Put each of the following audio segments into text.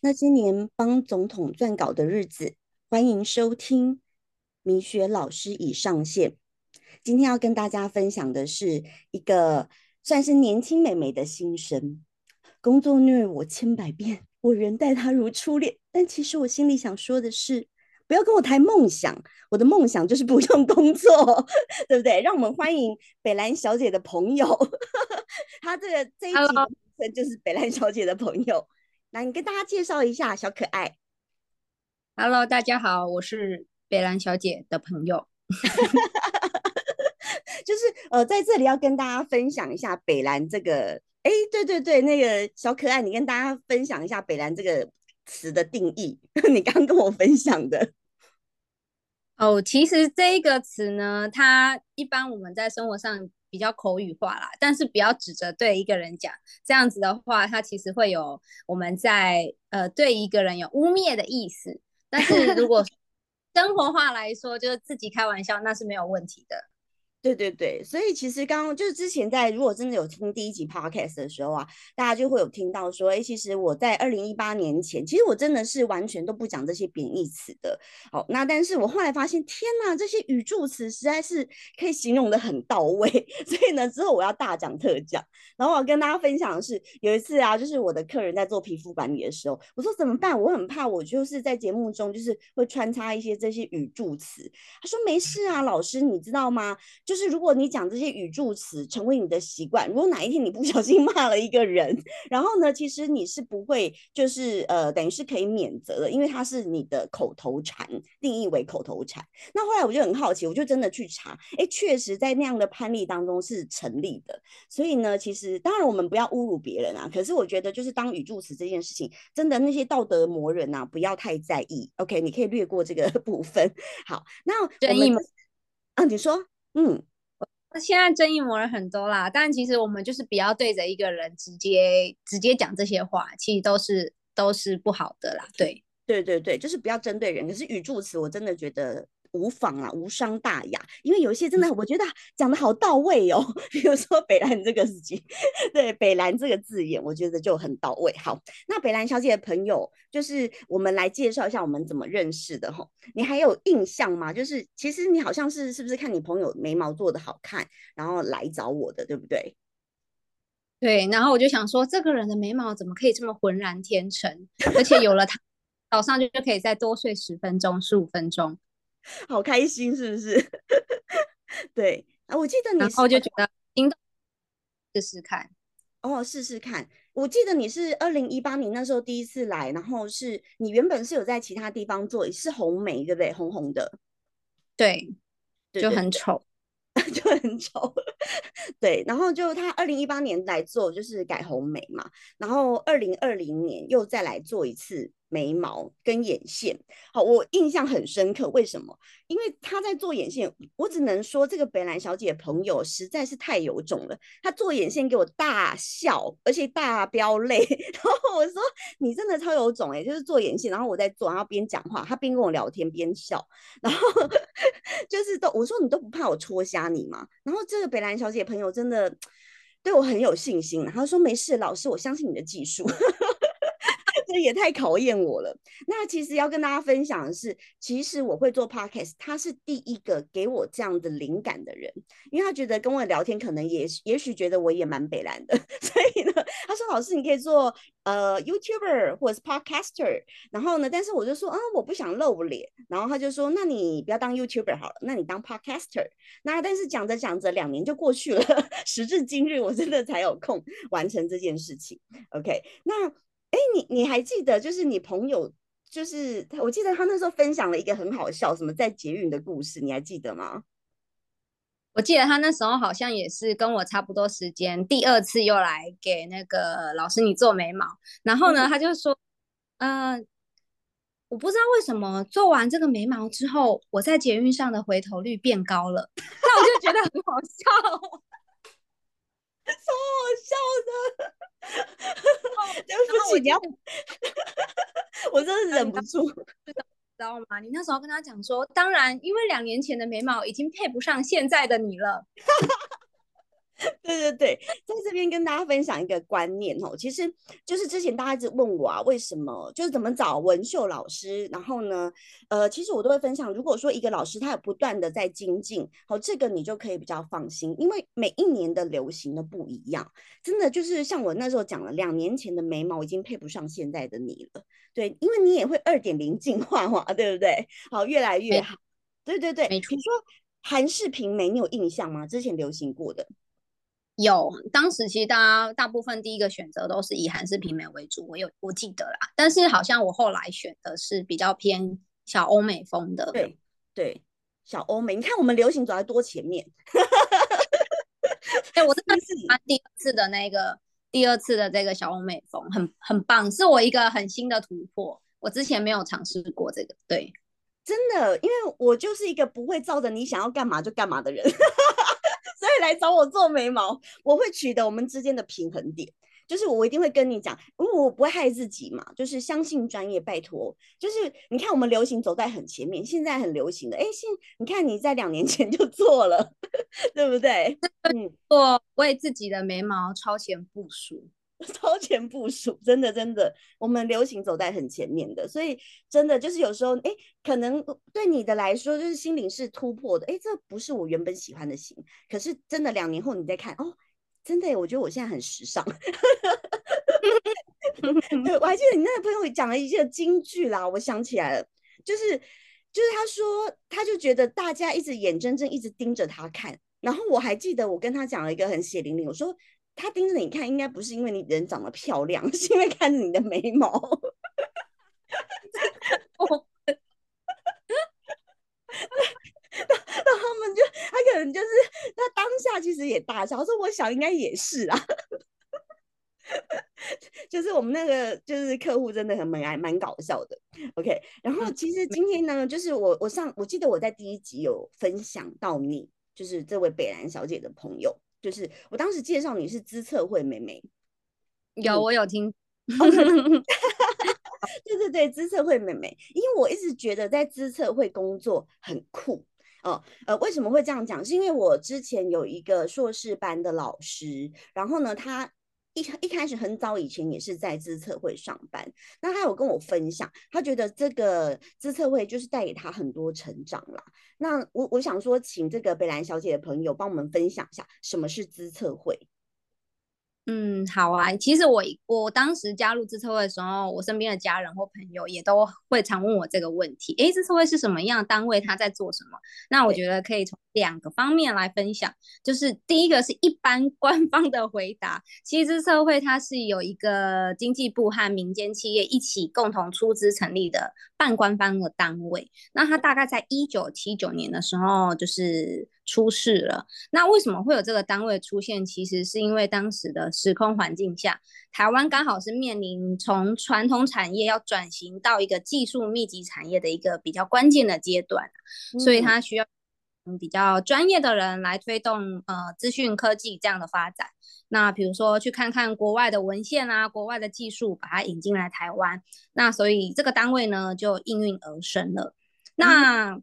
那些年帮总统撰稿的日子，欢迎收听米雪老师已上线。今天要跟大家分享的是一个算是年轻美眉的心声。工作虐我千百遍，我仍待她如初恋。但其实我心里想说的是，不要跟我谈梦想，我的梦想就是不用工作，对不对？让我们欢迎北兰小姐的朋友，她这个这一集就是北兰小姐的朋友。来，你跟大家介绍一下小可爱。Hello，大家好，我是北兰小姐的朋友。就是呃，在这里要跟大家分享一下北兰这个，哎，对对对，那个小可爱，你跟大家分享一下北兰这个词的定义。你刚刚跟我分享的。哦，其实这一个词呢，它一般我们在生活上。比较口语化啦，但是不要指着对一个人讲，这样子的话，他其实会有我们在呃对一个人有污蔑的意思。但是如果 生活化来说，就是自己开玩笑，那是没有问题的。对对对，所以其实刚刚就是之前在如果真的有听第一集 podcast 的时候啊，大家就会有听到说，哎，其实我在二零一八年前，其实我真的是完全都不讲这些贬义词的。好，那但是我后来发现，天哪，这些语助词实在是可以形容的很到位，所以呢，之后我要大讲特讲。然后我要跟大家分享的是，有一次啊，就是我的客人在做皮肤管理的时候，我说怎么办？我很怕我就是在节目中就是会穿插一些这些语助词。他说没事啊，老师，你知道吗？就就是如果你讲这些语助词成为你的习惯，如果哪一天你不 小心骂了一个人，然后呢，其实你是不会就是呃等于是可以免责的，因为它是你的口头禅，定义为口头禅。那后来我就很好奇，我就真的去查，哎，确实在那样的判例当中是成立的。所以呢，其实当然我们不要侮辱别人啊，可是我觉得就是当语助词这件事情，真的那些道德魔人啊，不要太在意。OK，你可以略过这个 部分。好，那我们啊，你说。嗯，现在争议模人很多啦，但其实我们就是不要对着一个人直接直接讲这些话，其实都是都是不好的啦。对，对对对，就是不要针对人。可是语助词，我真的觉得。无妨啦，无伤大雅。因为有一些真的，我觉得讲的好到位哦。比如说北兰这个事情，对北兰这个字眼，我觉得就很到位。好，那北兰小姐的朋友，就是我们来介绍一下我们怎么认识的哈。你还有印象吗？就是其实你好像是是不是看你朋友眉毛做的好看，然后来找我的，对不对？对，然后我就想说，这个人的眉毛怎么可以这么浑然天成？而且有了他，早上就就可以再多睡十分钟、十五分钟。好开心，是不是？对啊，我记得你，然后就觉得心动，试试看哦，试试看。我记得你是二零一八年那时候第一次来，然后是你原本是有在其他地方做，是红梅对不对？红红的，对，就很丑，就很丑。对，然后就他二零一八年来做，就是改红梅嘛，然后二零二零年又再来做一次。眉毛跟眼线，好，我印象很深刻。为什么？因为他在做眼线，我只能说这个北兰小姐朋友实在是太有种了。她做眼线给我大笑，而且大飙泪。然后我说：“你真的超有种哎！”就是做眼线，然后我在做，然后边讲话，他边跟我聊天边笑。然后 就是都我说你都不怕我戳瞎你吗？然后这个北兰小姐朋友真的 对我很有信心，然后说：“没事，老师，我相信你的技术。”这也太考验我了。那其实要跟大家分享的是，其实我会做 podcast，他是第一个给我这样的灵感的人，因为他觉得跟我聊天，可能也也许觉得我也蛮北蓝的，所以呢，他说老师你可以做呃 YouTuber 或者是 podcaster，然后呢，但是我就说啊我不想露脸，然后他就说那你不要当 YouTuber 好了，那你当 podcaster。那但是讲着讲着两年就过去了，时至今日我真的才有空完成这件事情。OK，那。哎，你你还记得，就是你朋友，就是我记得他那时候分享了一个很好笑，什么在捷运的故事，你还记得吗？我记得他那时候好像也是跟我差不多时间，第二次又来给那个老师你做眉毛，然后呢，他就说，嗯，我不知道为什么做完这个眉毛之后，我在捷运上的回头率变高了，那我就觉得很好笑。超好笑的，对不起，你要，我真的忍不住，知道吗？你那时候跟他讲说，当然，因为两年前的眉毛已经配不上现在的你了。对对对，在这边跟大家分享一个观念哦，其实就是之前大家一直问我啊，为什么就是怎么找文秀老师，然后呢，呃，其实我都会分享，如果说一个老师他有不断的在精进，好，这个你就可以比较放心，因为每一年的流行的不一样，真的就是像我那时候讲了，两年前的眉毛已经配不上现在的你了，对，因为你也会二点零进化嘛，对不对？好，越来越好，对对对，没错。你说韩式平眉，你有印象吗？之前流行过的。有，当时其实大家大部分第一个选择都是以韩式平眉为主，我有我记得啦。但是好像我后来选的是比较偏小欧美风的。对对，小欧美，你看我们流行走在多前面。哎，我真的是喜欢第二次的那个第二次的这个小欧美风，很很棒，是我一个很新的突破。我之前没有尝试过这个，对，真的，因为我就是一个不会照着你想要干嘛就干嘛的人。来找我做眉毛，我会取得我们之间的平衡点，就是我一定会跟你讲，因为我不会害自己嘛，就是相信专业，拜托。就是你看我们流行走在很前面，现在很流行的，哎，现你看你在两年前就做了，对不对？嗯，做为自己的眉毛超前部署。超前部署，真的真的，我们流行走在很前面的，所以真的就是有时候，哎，可能对你的来说，就是心灵是突破的，哎，这不是我原本喜欢的型，可是真的两年后你再看，哦，真的，我觉得我现在很时尚。对，我还记得你那个朋友讲了一些金句啦，我想起来了，就是就是他说，他就觉得大家一直眼睁睁一直盯着他看，然后我还记得我跟他讲了一个很血淋淋，我说。他盯着你看，应该不是因为你人长得漂亮，是因为看着你的眉毛。那他们就他可能就是他当下其实也大笑，说我想应该也是啊。就是我们那个就是客户真的很蛮还蛮搞笑的。OK，然后其实今天呢，就是我我上我记得我在第一集有分享到你，就是这位北兰小姐的朋友。就是我当时介绍你是资策会妹妹，有我有听，对对对，资策会妹妹，因为我一直觉得在资策会工作很酷哦，呃，为什么会这样讲？是因为我之前有一个硕士班的老师，然后呢，他。一一开始很早以前也是在资策会上班，那他有跟我分享，他觉得这个资策会就是带给他很多成长啦。那我我想说，请这个北兰小姐的朋友帮我们分享一下什么是资策会。嗯，好啊。其实我我当时加入自测会的时候，我身边的家人或朋友也都会常问我这个问题：诶，自测会是什么样的单位？他在做什么？那我觉得可以从两个方面来分享。就是第一个是一般 官方的回答，其实自测会它是有一个经济部和民间企业一起共同出资成立的半官方的单位。那它大概在一九七九年的时候就是出事了。那为什么会有这个单位出现？其实是因为当时的。时空环境下，台湾刚好是面临从传统产业要转型到一个技术密集产业的一个比较关键的阶段，所以它需要比较专业的人来推动呃资讯科技这样的发展。那比如说去看看国外的文献啊，国外的技术，把它引进来台湾。那所以这个单位呢就应运而生了。那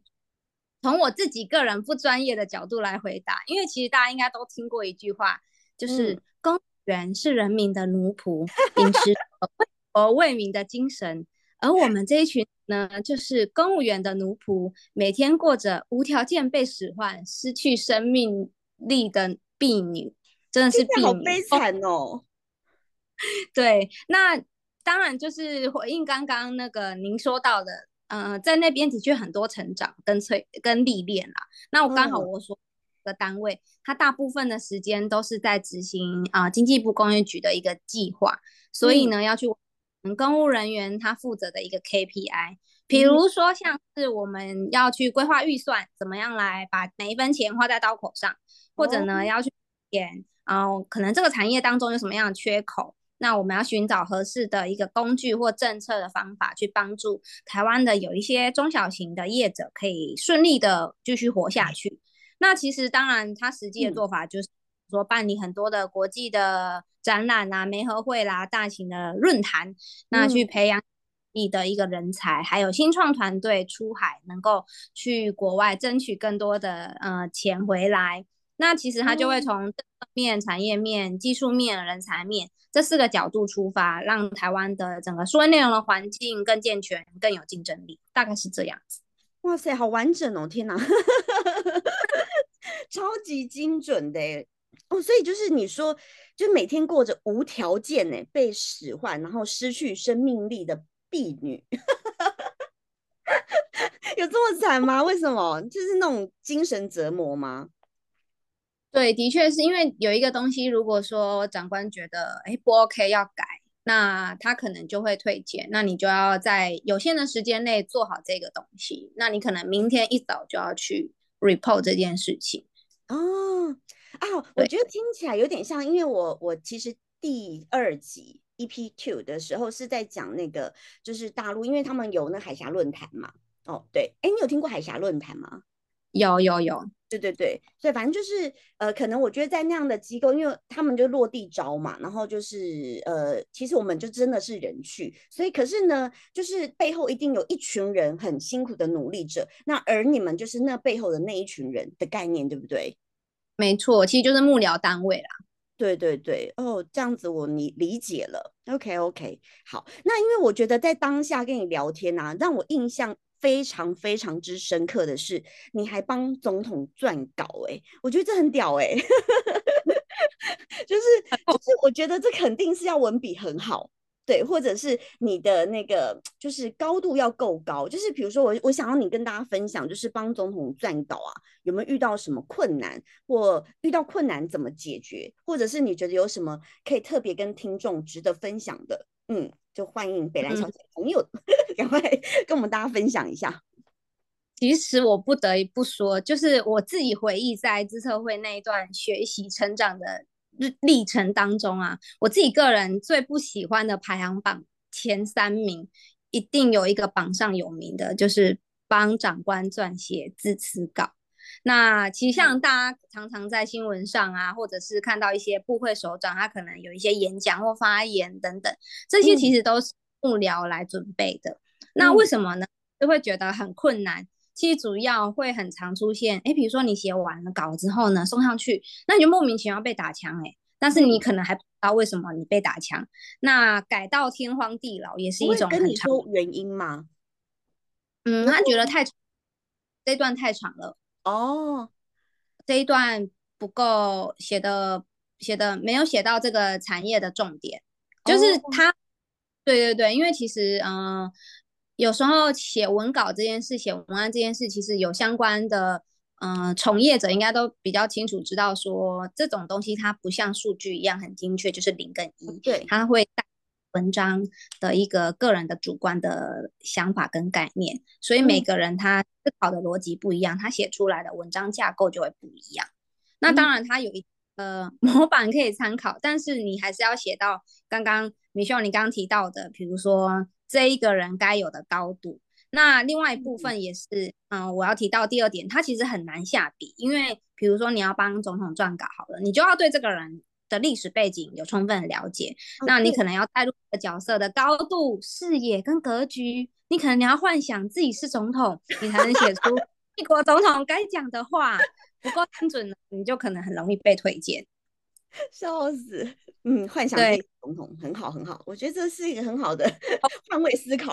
从我自己个人不专业的角度来回答，因为其实大家应该都听过一句话，就是公务。员是人民的奴仆，秉持为国为民的精神，而我们这一群呢，就是公务员的奴仆，每天过着无条件被使唤、失去生命力的婢女，真的是婢女，好悲惨哦。对，那当然就是回应刚刚那个您说到的，嗯，在那边的确很多成长跟催跟历练啦。那我刚好我所。的单位，它大部分的时间都是在执行啊经济部工业局的一个计划，所以呢要去公务人员他负责的一个 KPI，比如说像是我们要去规划预算，怎么样来把每一分钱花在刀口上，或者呢要去点，然后可能这个产业当中有什么样的缺口，那我们要寻找合适的一个工具或政策的方法，去帮助台湾的有一些中小型的业者可以顺利的继续活下去。那其实当然，他实际的做法就是说办理很多的国际的展览啊、媒合会啦、大型的论坛，那去培养你的一个人才，还有新创团队出海，能够去国外争取更多的呃钱回来。那其实它就会从面、产业面、技术面、人才面这四个角度出发，让台湾的整个数位内容的环境更健全、更有竞争力，大概是这样子。哇塞，好完整哦！天哪，超级精准的哦！所以就是你说，就每天过着无条件呢被使唤，然后失去生命力的婢女，有这么惨吗？为什么？就是那种精神折磨吗？对，的确是因为有一个东西，如果说长官觉得哎不 OK 要改。那他可能就会退件，那你就要在有限的时间内做好这个东西。那你可能明天一早就要去 report 这件事情。哦，啊，我觉得听起来有点像，因为我我其实第二集 EP two 的时候是在讲那个，就是大陆，因为他们有那海峡论坛嘛。哦，对，哎，你有听过海峡论坛吗？有有有。对对对，所以反正就是呃，可能我觉得在那样的机构，因为他们就落地招嘛，然后就是呃，其实我们就真的是人去，所以可是呢，就是背后一定有一群人很辛苦的努力者，那而你们就是那背后的那一群人的概念，对不对？没错，其实就是幕僚单位啦。对对对，哦，这样子我理理解了。OK OK，好，那因为我觉得在当下跟你聊天啊，让我印象。非常非常之深刻的是，你还帮总统撰稿哎，我觉得这很屌哎，就是就是我觉得这肯定是要文笔很好，对，或者是你的那个就是高度要够高，就是比如说我我想要你跟大家分享，就是帮总统撰稿啊，有没有遇到什么困难，或遇到困难怎么解决，或者是你觉得有什么可以特别跟听众值得分享的，嗯。就欢迎北兰小姐朋友，赶快跟我们大家分享一下。其实我不得不说，就是我自己回忆在自测会那一段学习成长的历历程当中啊，我自己个人最不喜欢的排行榜前三名，一定有一个榜上有名的，就是帮长官撰写致辞稿。那其实像大家常常在新闻上啊，或者是看到一些部会首长，他可能有一些演讲或发言等等，这些其实都是幕僚来准备的。那为什么呢？就会觉得很困难。其实主要会很常出现，哎，比如说你写完了稿之后呢，送上去，那你就莫名其妙被打枪，哎，但是你可能还不知道为什么你被打枪。那改到天荒地老也是一种跟你说原因吗？嗯，他觉得太这段太长了。哦，这一段不够写的，写的没有写到这个产业的重点，就是他，对对对，因为其实，嗯，有时候写文稿这件事，写文案这件事，其实有相关的，嗯，从业者应该都比较清楚知道，说这种东西它不像数据一样很精确，就是零跟一，对，它会带。文章的一个个人的主观的想法跟概念，所以每个人他思考的逻辑不一样，他写出来的文章架构就会不一样。那当然，他有一呃 模板可以参考，但是你还是要写到刚刚米秀你刚刚提到的，比如说这一个人该有的高度。那另外一部分也是，嗯，我要提到第二点，他其实很难下笔，因为比如说你要帮总统撰稿好了，你就要对这个人。的历史背景有充分的了解，那你可能要带入角色的高度、视野跟格局，你可能你要幻想自己是总统，你才能写出一国总统该讲的话，不够精准，你就可能很容易被推荐。笑死，嗯，幻想总统很好很好，我觉得这是一个很好的 换位思考。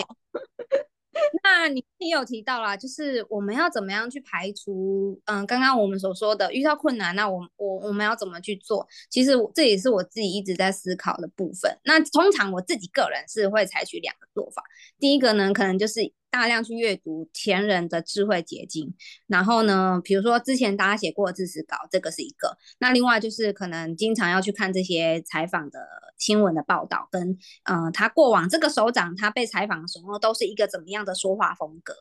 那你你有提到啦，就是我们要怎么样去排除，嗯，刚刚我们所说的遇到困难，那我我我们要怎么去做？其实这也是我自己一直在思考的部分。那通常我自己个人是会采取两个做法，第一个呢，可能就是。大量去阅读前人的智慧结晶，然后呢，比如说之前大家写过的知识稿，这个是一个。那另外就是可能经常要去看这些采访的新闻的报道，跟嗯，他过往这个首长他被采访的时候都是一个怎么样的说话风格，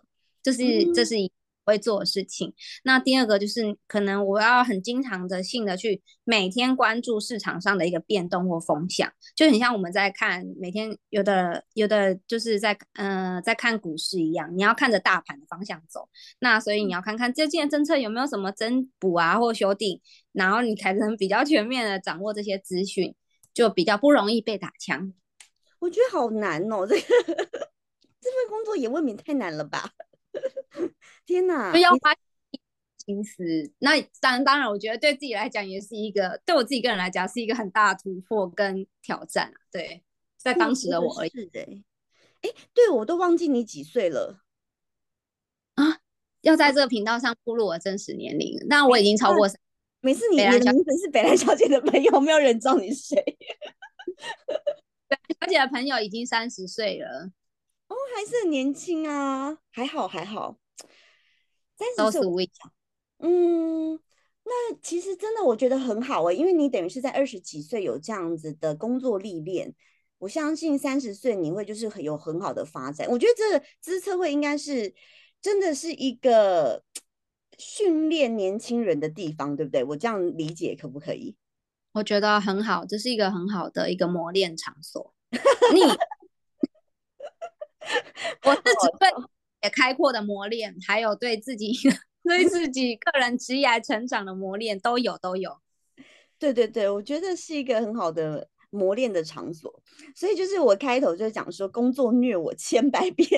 这是这是一。会做的事情。那第二个就是，可能我要很经常的性的去每天关注市场上的一个变动或风向，就很像我们在看每天有的有的就是在呃在看股市一样，你要看着大盘的方向走。那所以你要看看最近政策有没有什么增补啊或修订，然后你才能比较全面的掌握这些资讯，就比较不容易被打枪。我觉得好难哦，这个 这份工作也未免太难了吧。天哪！要花心思。那当当然，我觉得对自己来讲也是一个，对我自己个人来讲是一个很大的突破跟挑战。对，在当时的我而已。是的，哎，对我都忘记你几岁了啊！要在这个频道上暴露我真实年龄，那我已经超过。每次你你的名字是北兰小姐的朋友，没有人知道你是谁。北兰小姐的朋友已经三十岁了。哦，还是很年轻啊，还好还好。三十岁，嗯，那其实真的我觉得很好哎，因为你等于是在二十几岁有这样子的工作历练，我相信三十岁你会就是很有很好的发展。我觉得这个资策会应该是真的是一个训练年轻人的地方，对不对？我这样理解可不可以？我觉得很好，这是一个很好的一个磨练场所。你。我是只对也开阔的磨练，还有对自己 对自己个人职业成长的磨练都有都有。对对对，我觉得是一个很好的磨练的场所。所以就是我开头就讲说，工作虐我千百遍，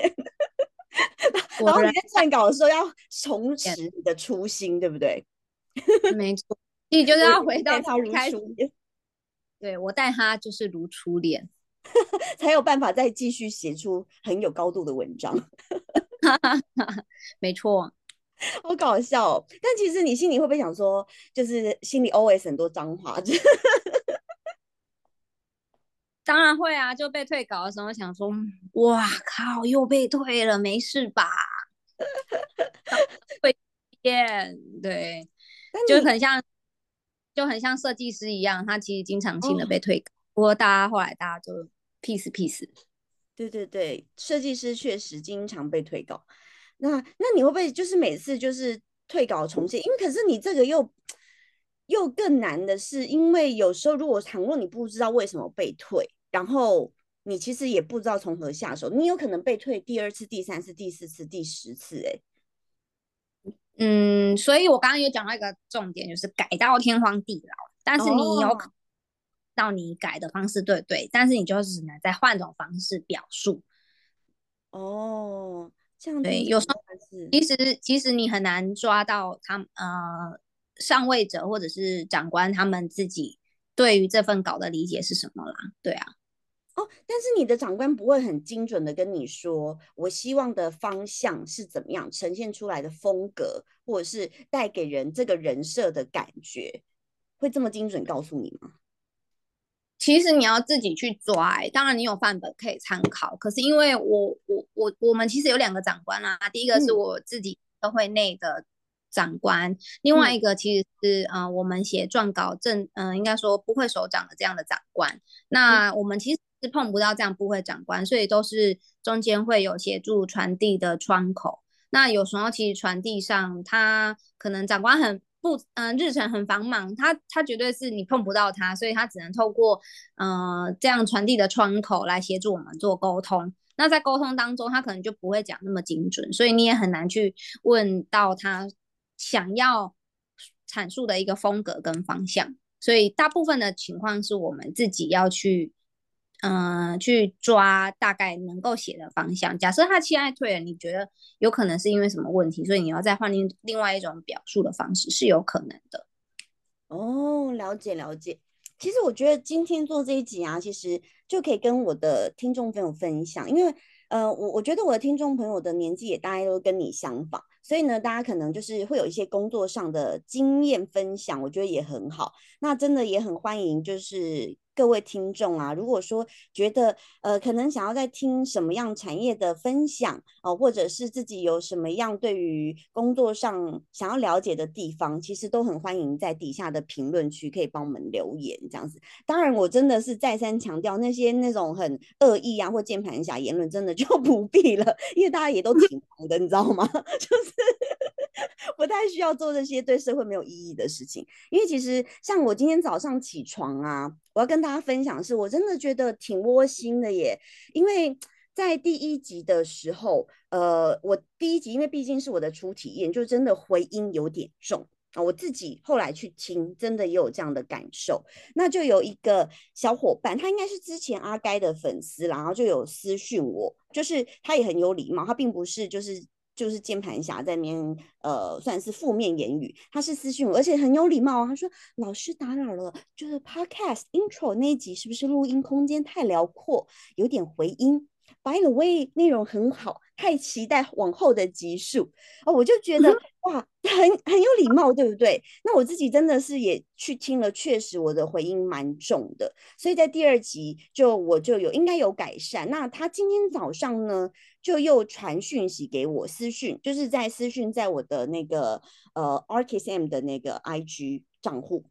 然后你在撰稿的时候要重拾你的初心，对不对？没错，你就是要回到他如初恋。对我带他就是如初恋。才有办法再继续写出很有高度的文章。没错，好搞笑。但其实你心里会不会想说，就是心里 always 很多脏话？当然会啊！就被退稿的时候想说，哇靠，又被退了，没事吧？会变对，就很像，就很像设计师一样，他其实经常性的被退稿。不过大家后来大家就 peace peace，对对对，设计师确实经常被退稿。那那你会不会就是每次就是退稿重写？因为可是你这个又又更难的是，因为有时候如果倘若你不知道为什么被退，然后你其实也不知道从何下手，你有可能被退第二次、第三次、第四次、第十次，哎，嗯，所以我刚刚有讲到一个重点，就是改到天荒地老，但是你有。到你改的方式对对，但是你就只能再换种方式表述。哦，这样对，有时候其实其实你很难抓到他呃上位者或者是长官他们自己对于这份稿的理解是什么啦？对啊，哦，但是你的长官不会很精准的跟你说，我希望的方向是怎么样呈现出来的风格，或者是带给人这个人设的感觉，会这么精准告诉你吗？其实你要自己去抓，当然你有范本可以参考。可是因为我我我我们其实有两个长官啦，第一个是我自己社会内的长官，另外一个其实是呃我们写撰稿正嗯应该说部会首长的这样的长官。那我们其实是碰不到这样部会长官，所以都是中间会有协助传递的窗口。那有时候其实传递上他可能长官很。不，嗯，日程很繁忙，他他绝对是你碰不到他，所以他只能透过，呃，这样传递的窗口来协助我们做沟通。那在沟通当中，他可能就不会讲那么精准，所以你也很难去问到他想要阐述的一个风格跟方向。所以大部分的情况是我们自己要去。嗯，去抓大概能够写的方向。假设他期待退了，你觉得有可能是因为什么问题？所以你要再换另另外一种表述的方式是有可能的。哦，了解了解。其实我觉得今天做这一集啊，其实就可以跟我的听众朋友分享，因为呃，我我觉得我的听众朋友的年纪也大概都跟你相仿，所以呢，大家可能就是会有一些工作上的经验分享，我觉得也很好。那真的也很欢迎，就是。各位听众啊，如果说觉得呃可能想要在听什么样产业的分享哦，或者是自己有什么样对于工作上想要了解的地方，其实都很欢迎在底下的评论区可以帮我们留言这样子。当然，我真的是再三强调，那些那种很恶意啊或键盘侠言论，真的就 不必了，因为大家也都挺忙的，你知道吗？就是不太需要做这些对社会没有意义的事情。因为其实像我今天早上起床啊，我要跟大家分享，是我真的觉得挺窝心的耶。因为在第一集的时候，呃，我第一集因为毕竟是我的初体验，就真的回音有点重啊。我自己后来去听，真的也有这样的感受。那就有一个小伙伴，他应该是之前阿该的粉丝然后就有私讯我，就是他也很有礼貌，他并不是就是就是键盘侠在那边，呃，算是负面言语。他是私讯我，而且很有礼貌。他说：“老师打扰了，就是 Podcast intro 那一集是不是录音空间太辽阔，有点回音？By the way，内容很好，太期待往后的集数哦。”我就觉得哇，很很有礼貌，对不对？那我自己真的是也去听了，确实我的回音蛮重的，所以在第二集就我就有应该有改善。那他今天早上呢？就又传讯息给我私讯，就是在私讯在我的那个呃 RKSM 的那个 IG 账户，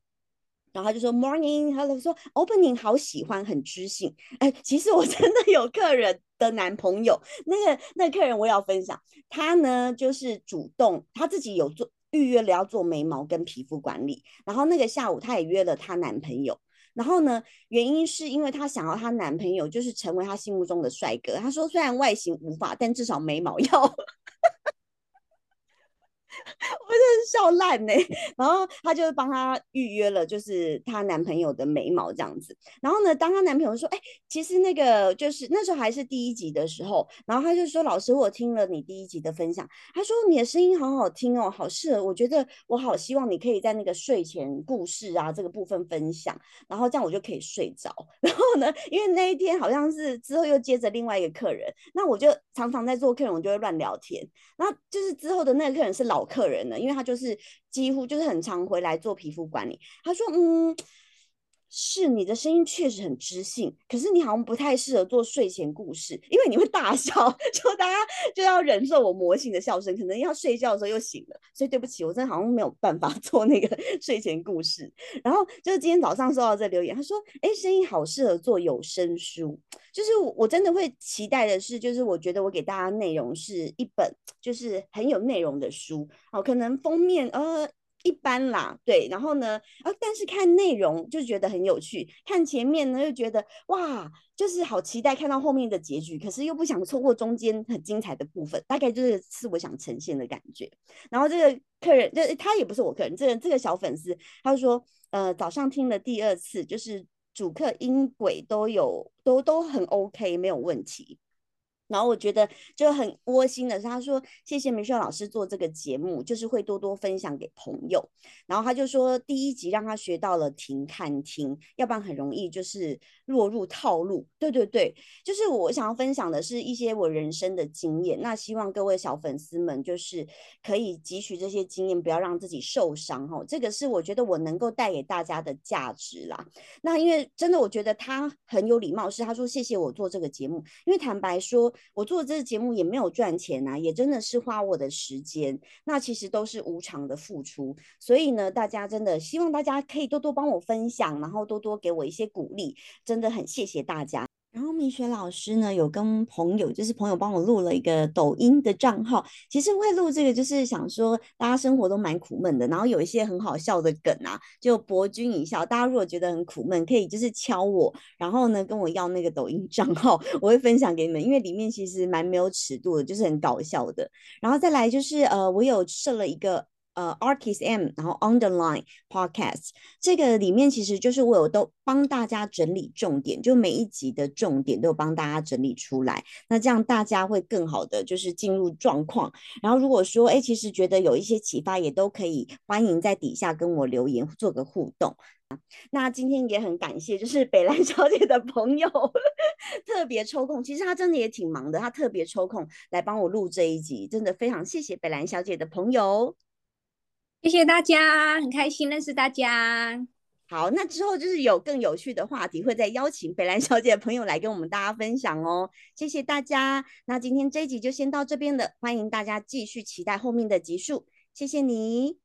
然后他就说 morning，他就说 Opening 好喜欢，很知性。哎，其实我真的有客人的男朋友，那个那个客人我要分享，他呢就是主动他自己有做预约了要做眉毛跟皮肤管理，然后那个下午他也约了她男朋友。然后呢？原因是因为她想要她男朋友就是成为她心目中的帅哥。她说，虽然外形无法，但至少眉毛要。我真的笑烂呢，然后她就帮她预约了，就是她男朋友的眉毛这样子。然后呢，当她男朋友说：“哎，其实那个就是那时候还是第一集的时候。”然后他就说：“老师，我听了你第一集的分享，他说你的声音好好听哦，好适合。我觉得我好希望你可以在那个睡前故事啊这个部分分享，然后这样我就可以睡着。然后呢，因为那一天好像是之后又接着另外一个客人，那我就常常在做客人，我就会乱聊天。然后就是之后的那个客人是老客人呢，因为他就是几乎就是很常回来做皮肤管理。他说：“嗯。”是你的声音确实很知性，可是你好像不太适合做睡前故事，因为你会大 笑，就大家就要忍受我魔性的笑声，可能要睡觉的时候又醒了，所以对不起，我真的好像没有办法 做那个 睡前故事。然后就是今天早上收到这留言，他说：“哎，声音好适合做有声书。”就是我真的会期待的是，就是我觉得我给大家内容是一本就是很有内容的书，好，可能封面呃。一般啦，对，然后呢，啊，但是看内容就觉得很有趣，看前面呢又觉得哇，就是好期待看到后面的结局，可是又不想错过中间很精彩的部分，大概就是是我想呈现的感觉。然后这个客人，就他也不是我客人，这个这个小粉丝，他就说，呃，早上听了第二次，就是主客音轨都有，都都很 OK，没有问题。然后我觉得就很窝心的是，他说谢谢梅秀老师做这个节目，就是会多多分享给朋友。然后他就说第一集让他学到了停看听，要不然很容易就是落入套路。对对对，就是我想要分享的是一些我人生的经验。那希望各位小粉丝们就是可以汲取这些经验，不要让自己受伤哈。这个是我觉得我能够带给大家的价值啦。那因为真的我觉得他很有礼貌，是他说谢谢我做这个节目，因为坦白说。我做这个节目也没有赚钱呐，也真的是花我的时间，那其实都是无偿的付出。所以呢，大家真的希望大家可以多多帮我分享，然后多多给我一些鼓励，真的很谢谢大家。然后米雪老师呢，有跟朋友，就是朋友帮我录了一个抖音的账号。其实会录这个，就是想说大家生活都蛮苦闷的，然后有一些很好笑的梗啊，就博君一笑。大家如果觉得很苦闷，可以就是敲我，然后呢跟我要那个抖音账号，我会分享给你们。因为里面其实蛮没有尺度的，就是很搞笑的。然后再来就是呃，我有设了一个。呃，Artist M，然后 Underline Podcast，这个里面其实就是我有都帮大家整理重点，就每一集的重点都有帮大家整理出来。那这样大家会更好的就是进入状况。然后如果说哎，其实觉得有一些启发，也都可以欢迎在底下跟我留言做个互动。那今天也很感谢，就是北兰小姐的朋友 特别抽空，其实她真的也挺忙的，她特别抽空来帮我录这一集，真的非常谢谢北兰小姐的朋友。谢谢大家，很开心认识大家。好，那之后就是有更有趣的话题，会再邀请北兰小姐的朋友来跟我们大家分享哦。谢谢大家，那今天这一集就先到这边了，欢迎大家继续期待后面的集数。谢谢你。